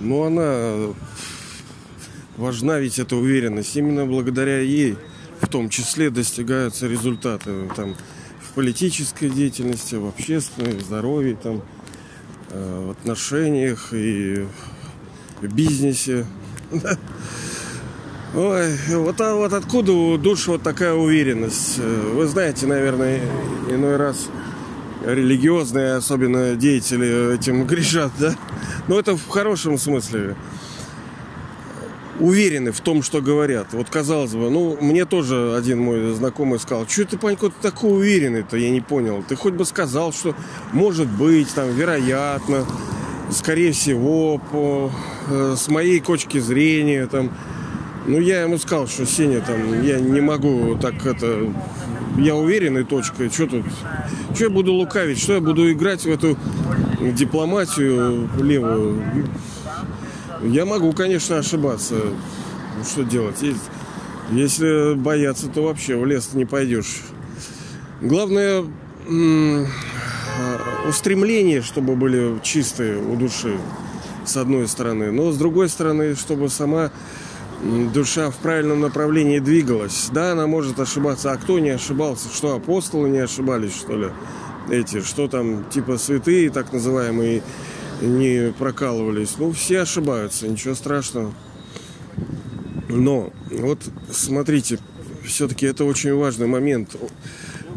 Но она важна ведь эта уверенность. Именно благодаря ей в том числе достигаются результаты там, в политической деятельности, в общественной, в здоровье, там, э, в отношениях и в бизнесе. Ой, вот, а вот откуда у душ вот такая уверенность? Вы знаете, наверное, иной раз религиозные, особенно деятели этим грешат, да? Но это в хорошем смысле. Уверены в том, что говорят. Вот казалось бы, ну, мне тоже один мой знакомый сказал, что ты, Панько, ты такой уверенный-то, я не понял. Ты хоть бы сказал, что может быть, там, вероятно, скорее всего, по, э, с моей точки зрения, там, ну, я ему сказал, что Сеня, там, я не могу так это... Я уверенный точкой. Что тут? Что я буду лукавить? Что я буду играть в эту дипломатию левую? Я могу, конечно, ошибаться. Ну, что делать? Если бояться, то вообще в лес не пойдешь. Главное, устремление, чтобы были чистые у души, с одной стороны. Но с другой стороны, чтобы сама душа в правильном направлении двигалась. Да, она может ошибаться. А кто не ошибался? Что, апостолы не ошибались, что ли? Эти, что там, типа святые, так называемые, не прокалывались. Ну, все ошибаются, ничего страшного. Но, вот смотрите, все-таки это очень важный момент.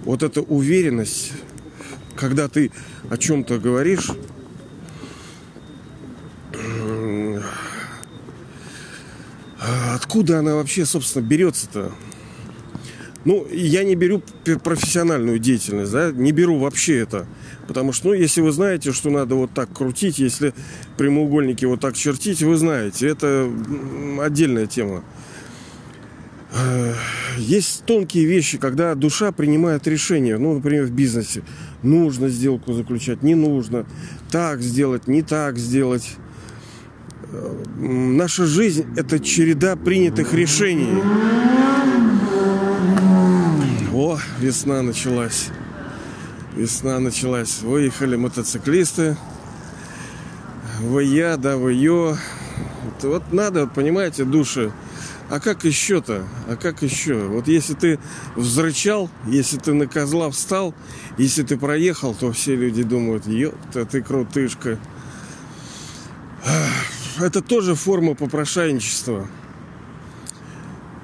Вот эта уверенность, когда ты о чем-то говоришь, откуда она вообще, собственно, берется-то? Ну, я не беру профессиональную деятельность, да, не беру вообще это. Потому что, ну, если вы знаете, что надо вот так крутить, если прямоугольники вот так чертить, вы знаете, это отдельная тема. Есть тонкие вещи, когда душа принимает решение, ну, например, в бизнесе. Нужно сделку заключать, не нужно. Так сделать, не так сделать наша жизнь – это череда принятых решений. О, весна началась. Весна началась. Выехали мотоциклисты. Вы я, да вы ё. Вот, вот надо, понимаете, души. А как еще-то? А как еще? Вот если ты взрычал, если ты на козла встал, если ты проехал, то все люди думают, ёпта, ты крутышка это тоже форма попрошайничества.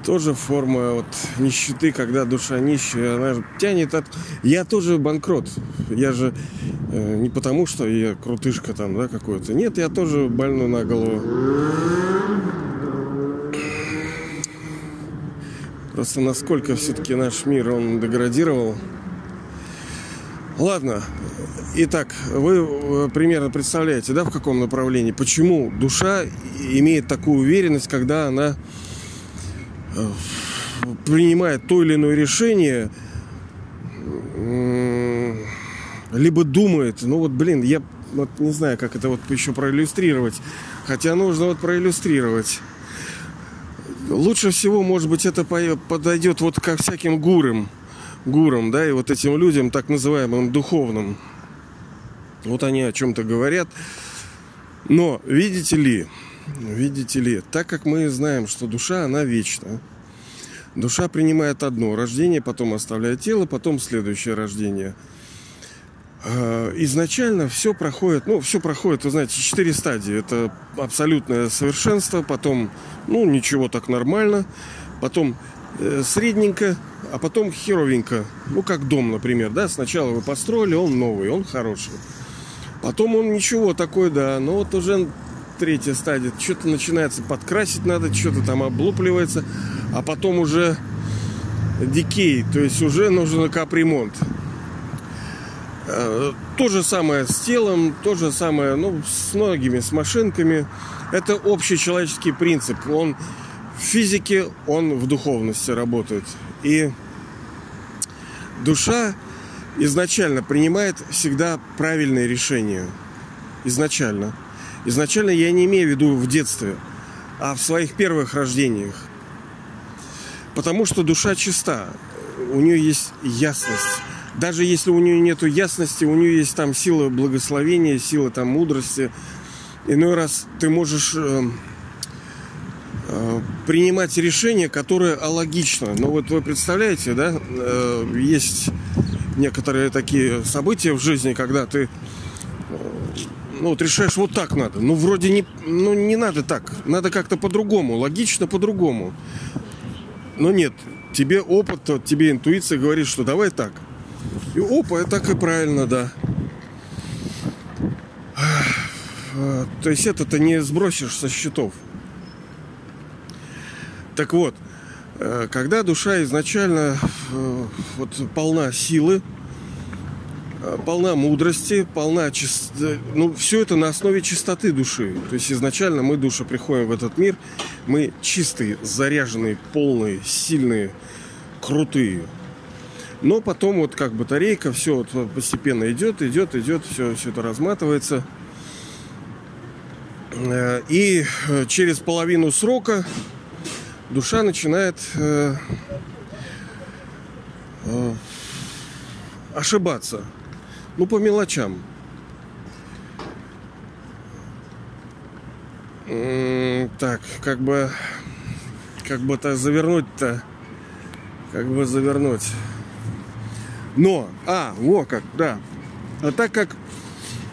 Тоже форма вот нищеты, когда душа нищая, она тянет от... Я тоже банкрот. Я же э, не потому, что я крутышка там, да, какой-то. Нет, я тоже больной на голову. Просто насколько все-таки наш мир, он деградировал. Ладно, Итак, вы э, примерно представляете, да, в каком направлении, почему душа имеет такую уверенность, когда она э, принимает то или иное решение, либо думает, ну вот, блин, я вот не знаю, как это вот еще проиллюстрировать, хотя нужно вот проиллюстрировать. Лучше всего, может быть, это подойдет вот ко всяким гурам, гурам, да, и вот этим людям, так называемым духовным. Вот они о чем-то говорят. Но, видите ли, видите ли, так как мы знаем, что душа, она вечна. Душа принимает одно рождение, потом оставляет тело, потом следующее рождение. А, изначально все проходит, ну, все проходит, вы знаете, четыре стадии. Это абсолютное совершенство, потом, ну, ничего так нормально, потом э, средненько, а потом херовенько. Ну, как дом, например, да, сначала вы построили, он новый, он хороший. Потом он ничего такой, да, но вот уже третья стадия, что-то начинается подкрасить надо, что-то там облупливается, а потом уже дикей, то есть уже нужен капремонт. Э, то же самое с телом, то же самое ну, с многими, с машинками. Это общий человеческий принцип. Он в физике, он в духовности работает. И душа изначально принимает всегда правильные решения. Изначально. Изначально я не имею в виду в детстве, а в своих первых рождениях. Потому что душа чиста. У нее есть ясность. даже если у нее нет ясности, у нее есть там сила благословения, сила там мудрости. Иной раз ты можешь э, э, принимать решение, которое алогично. Но вот вы представляете, да, э, есть некоторые такие события в жизни, когда ты э, ну, вот решаешь, вот так надо. Ну, вроде не, ну, не надо так. Надо как-то по-другому, логично по-другому. Но нет, тебе опыт, тебе интуиция говорит, что давай так. И опа, так и правильно, да. То есть это-то не сбросишь со счетов. Так вот, э, когда душа изначально э, вот, полна силы, э, полна мудрости, полна чистоты, ну, все это на основе чистоты души. То есть изначально мы, душа, приходим в этот мир, мы чистые, заряженные, полные, сильные, крутые. Но потом вот как батарейка, все вот постепенно идет, идет, идет, все, все это разматывается. И через половину срока душа начинает э, э, ошибаться. Ну, по мелочам. Так, как бы, как бы это завернуть-то, как бы завернуть. Но, а, во как, да. А так как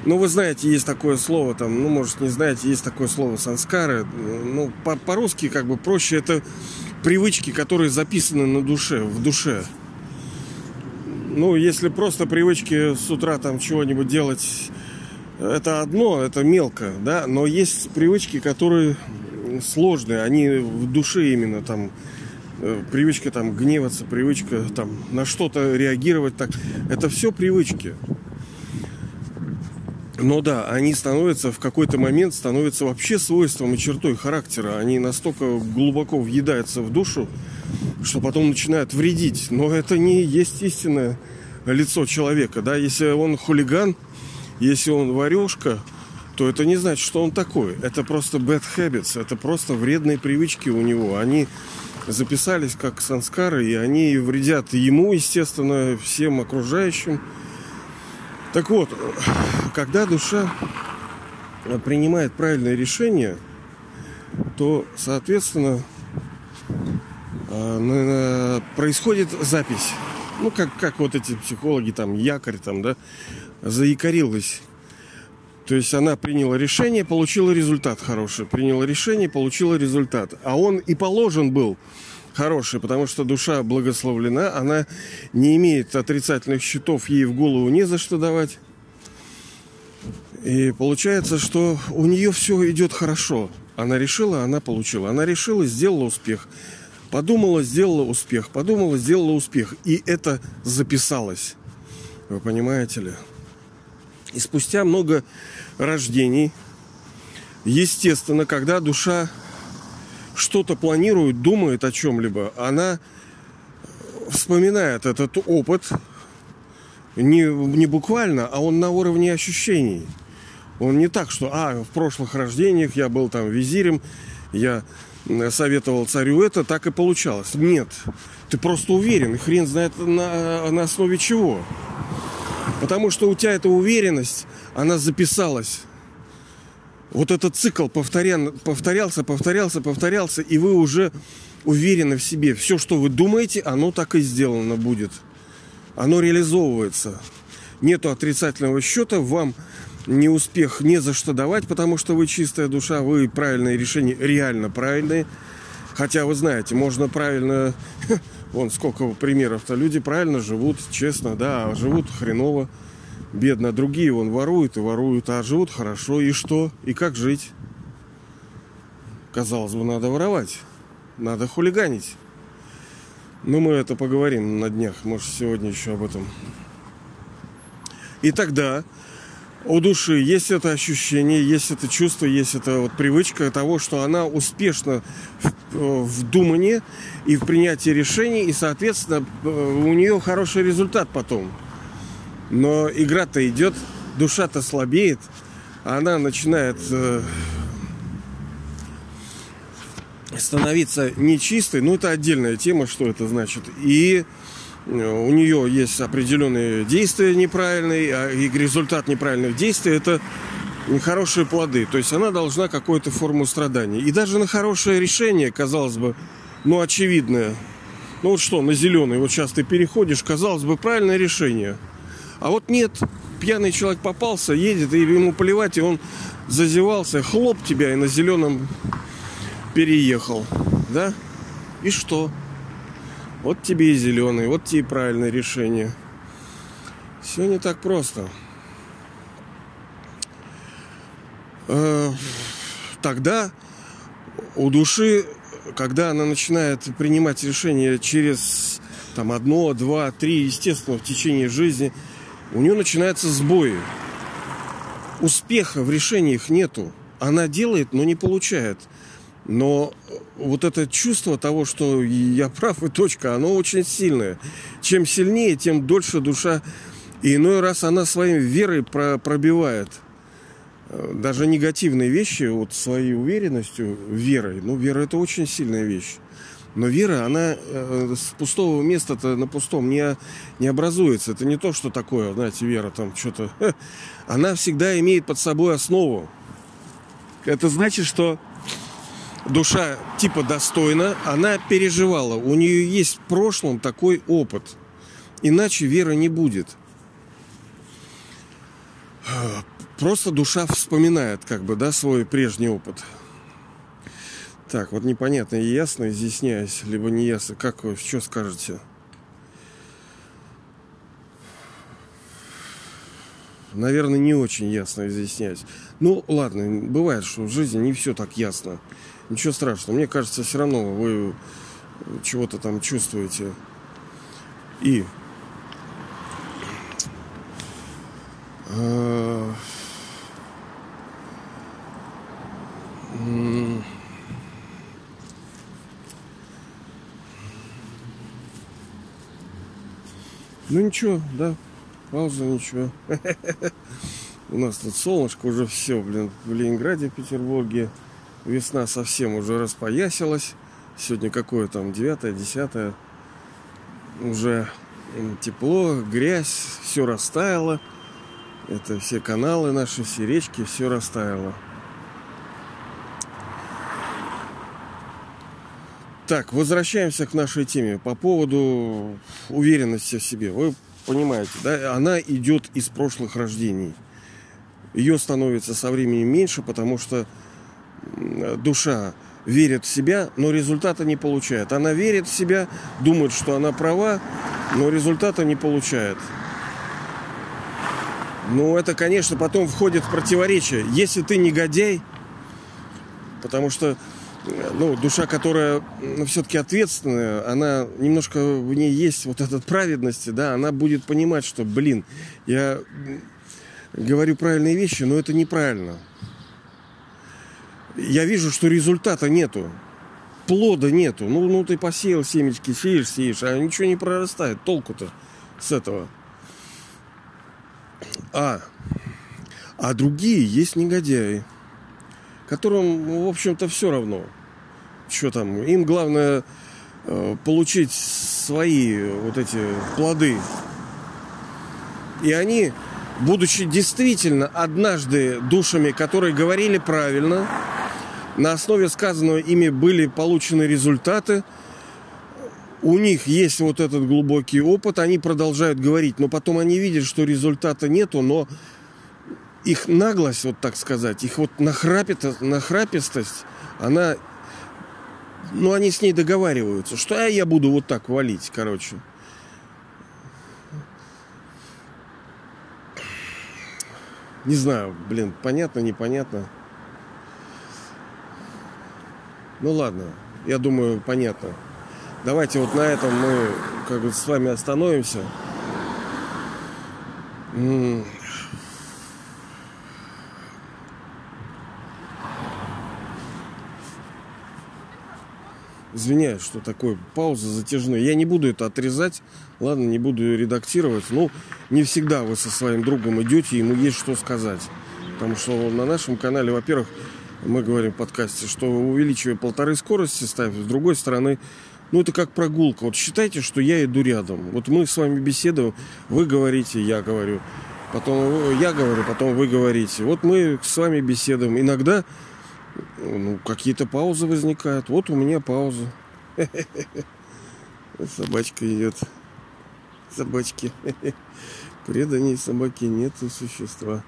ну, вы знаете, есть такое слово, там, ну, может, не знаете, есть такое слово санскары. Ну, по- по-русски как бы проще это привычки, которые записаны на душе, в душе. Ну, если просто привычки с утра там чего-нибудь делать, это одно, это мелко, да, но есть привычки, которые сложные, они в душе именно там э, привычка там гневаться, привычка там на что-то реагировать так. Это все привычки. Но да, они становятся в какой-то момент становятся вообще свойством и чертой характера. Они настолько глубоко въедаются в душу, что потом начинают вредить. Но это не есть истинное лицо человека. Да? Если он хулиган, если он варежка, то это не значит, что он такой. Это просто bad habits, это просто вредные привычки у него. Они записались как санскары, и они вредят ему, естественно, всем окружающим. Так вот, когда душа принимает правильное решение, то, соответственно, а, происходит запись. Ну, как, как вот эти психологи, там, якорь, там, да, заякорилась. То есть она приняла решение, получила результат хороший. Приняла решение, получила результат. А он и положен был хороший, потому что душа благословлена, она не имеет отрицательных счетов, ей в голову не за что давать. И получается, что у нее все идет хорошо. Она решила, она получила. Она решила, сделала успех. Подумала, сделала успех. Подумала, сделала успех. И это записалось. Вы понимаете ли? И спустя много рождений, естественно, когда душа что-то планирует, думает о чем-либо, она вспоминает этот опыт не, не буквально, а он на уровне ощущений. Он не так, что, а, в прошлых рождениях я был там визирем, я советовал царю это, так и получалось. Нет, ты просто уверен, хрен знает на, на основе чего. Потому что у тебя эта уверенность, она записалась вот этот цикл повторян, повторялся, повторялся, повторялся, и вы уже уверены в себе. Все, что вы думаете, оно так и сделано будет. Оно реализовывается. Нету отрицательного счета, вам не успех не за что давать, потому что вы чистая душа, вы правильные решения, реально правильные. Хотя вы знаете, можно правильно, вон сколько примеров-то, люди правильно живут, честно, да, а живут хреново бедно. Другие вон воруют и воруют, а живут хорошо. И что? И как жить? Казалось бы, надо воровать. Надо хулиганить. Но мы это поговорим на днях. Может, сегодня еще об этом. И тогда у души есть это ощущение, есть это чувство, есть эта вот привычка того, что она успешна в, в думании и в принятии решений, и, соответственно, у нее хороший результат потом. Но игра-то идет, душа-то слабеет, а она начинает э, становиться нечистой. Ну, это отдельная тема, что это значит. И э, у нее есть определенные действия неправильные, а и результат неправильных действий это нехорошие плоды. То есть она должна какую-то форму страданий. И даже на хорошее решение, казалось бы, ну, очевидное. Ну вот что, на зеленый, вот сейчас ты переходишь, казалось бы, правильное решение. А вот нет, пьяный человек попался, едет, и ему плевать, и он зазевался, хлоп тебя и на зеленом переехал. Да? И что? Вот тебе и зеленый, вот тебе и правильное решение. Все не так просто. Э, тогда у души, когда она начинает принимать решения через там одно, два, три, естественно, в течение жизни, у нее начинаются сбои. Успеха в решениях нету. Она делает, но не получает. Но вот это чувство того, что я прав и точка, оно очень сильное. Чем сильнее, тем дольше душа. И иной раз она своей верой пробивает – Э, даже негативные вещи вот своей уверенностью, верой, ну, вера это очень сильная вещь. Но вера, она э, с пустого места-то на пустом не, не образуется. Это не то, что такое, знаете, вера там что-то. Она всегда имеет под собой основу. Это значит, что душа типа достойна, она переживала. У нее есть в прошлом такой опыт. Иначе вера не будет. Просто душа вспоминает, как бы, да, свой прежний опыт. Так, вот непонятно, ясно изъясняюсь, либо не ясно. Как вы, что скажете? Наверное, не очень ясно изъясняюсь. Ну, ладно, бывает, что в жизни не все так ясно. Ничего страшного. Мне кажется, все равно вы чего-то там чувствуете. И э, Ну ничего, да, пауза, ничего. У нас тут солнышко уже все, блин, в Ленинграде, Петербурге. Весна совсем уже распоясилась. Сегодня какое там, 9 10 Уже тепло, грязь, все растаяло. Это все каналы наши, все речки, все растаяло. Так, возвращаемся к нашей теме по поводу уверенности в себе. Вы понимаете, да, она идет из прошлых рождений. Ее становится со временем меньше, потому что душа верит в себя, но результата не получает. Она верит в себя, думает, что она права, но результата не получает. Ну, это, конечно, потом входит в противоречие. Если ты негодяй, потому что ну, душа, которая ну, все-таки ответственная, она немножко в ней есть вот эта праведность, да, она будет понимать, что, блин, я говорю правильные вещи, но это неправильно. Я вижу, что результата нету, плода нету. Ну, ну ты посеял семечки, сеешь, сеешь, а ничего не прорастает. Толку-то с этого. А, а другие есть негодяи которым, в общем-то, все равно. Что там? Им главное э, получить свои вот эти плоды. И они, будучи действительно однажды душами, которые говорили правильно, на основе сказанного ими были получены результаты, у них есть вот этот глубокий опыт, они продолжают говорить, но потом они видят, что результата нету, но их наглость, вот так сказать, их вот нахрапит, нахрапистость, она, ну, они с ней договариваются, что а я буду вот так валить, короче. Не знаю, блин, понятно, непонятно. Ну ладно, я думаю, понятно. Давайте вот на этом мы как бы с вами остановимся. Извиняюсь, что такое пауза затяжная. Я не буду это отрезать, ладно, не буду редактировать. Но не всегда вы со своим другом идете, ему есть что сказать. Потому что на нашем канале, во-первых, мы говорим в подкасте, что увеличивая полторы скорости ставь, с другой стороны, Ну, это как прогулка. Вот считайте, что я иду рядом. Вот мы с вами беседуем, вы говорите, я говорю. Потом я говорю, потом вы говорите. Вот мы с вами беседуем. Иногда ну, какие-то паузы возникают. Вот у меня пауза. Собачка идет. Собачки. Преданней собаки нету существа.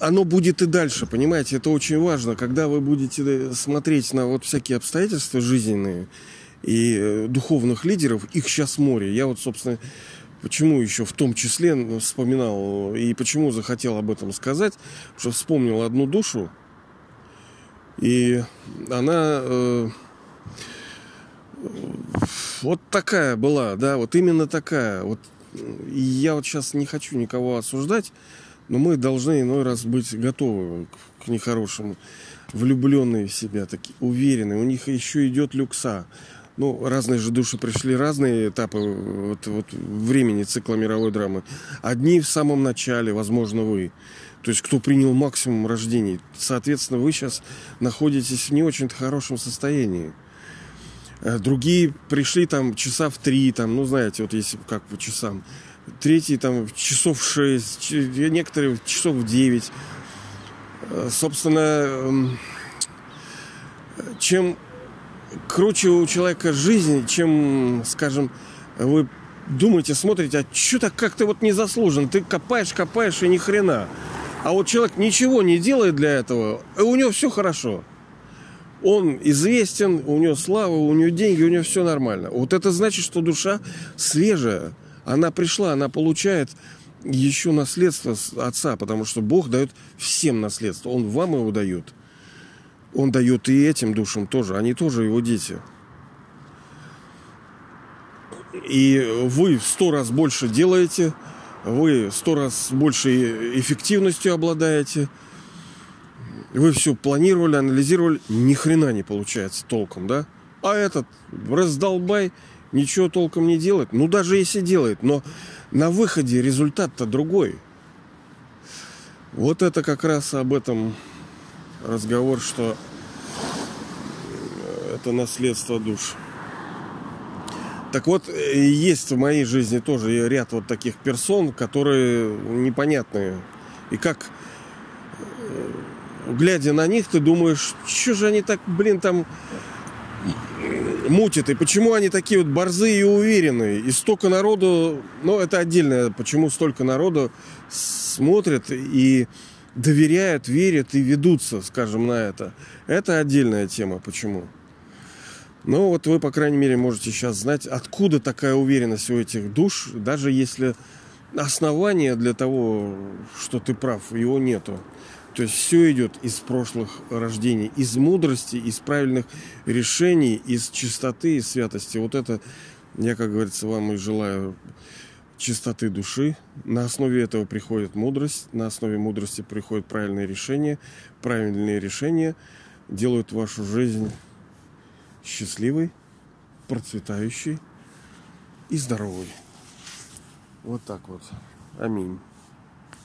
оно будет и дальше, понимаете, это очень важно, когда вы будете смотреть на вот всякие обстоятельства жизненные и э, духовных лидеров, их сейчас море. Я вот, собственно, почему еще в том числе вспоминал и почему захотел об этом сказать, что вспомнил одну душу, и она э, вот такая была, да, вот именно такая. Вот и я вот сейчас не хочу никого осуждать, но мы должны иной раз быть готовы к, к нехорошему. Влюбленные в себя, такие уверенные. У них еще идет люкса. Ну, разные же души пришли, разные этапы вот, вот, времени цикла мировой драмы. Одни в самом начале, возможно, вы. То есть, кто принял максимум рождений. Соответственно, вы сейчас находитесь в не очень хорошем состоянии. Э, другие пришли там часа в три, там, ну, знаете, вот если как по часам третий там часов 6, некоторые часов в 9. Э, собственно, эм, чем круче у человека жизнь, чем, скажем, вы думаете, смотрите, а что-то как-то вот не заслужен. Ты копаешь, копаешь и ни хрена. А вот человек ничего не делает для этого, и у него все хорошо. Он известен, у него слава, у него деньги, у него все нормально. Вот это значит, что душа свежая. Она пришла, она получает еще наследство отца, потому что Бог дает всем наследство. Он вам его дает. Он дает и этим душам тоже. Они тоже его дети. И вы в сто раз больше делаете, вы сто раз больше эффективностью обладаете. Вы все планировали, анализировали, ни хрена не получается толком, да? А этот раздолбай ничего толком не делает. Ну, даже если делает, но на выходе результат-то другой. Вот это как раз об этом разговор, что это наследство душ. Так вот, есть в моей жизни тоже ряд вот таких персон, которые непонятные. И как, глядя на них, ты думаешь, что же они так, блин, там мутит, и почему они такие вот борзые и уверенные, и столько народу, ну, это отдельное, почему столько народу смотрят и доверяют, верят и ведутся, скажем, на это. Это отдельная тема, почему. Но вот вы, по крайней мере, можете сейчас знать, откуда такая уверенность у этих душ, даже если основания для того, что ты прав, его нету. То есть все идет из прошлых рождений, из мудрости, из правильных решений, из чистоты, из святости. Вот это я, как говорится, вам и желаю чистоты души. На основе этого приходит мудрость, на основе мудрости приходят правильные решения. Правильные решения делают вашу жизнь счастливой, процветающей и здоровой. Вот так вот. Аминь.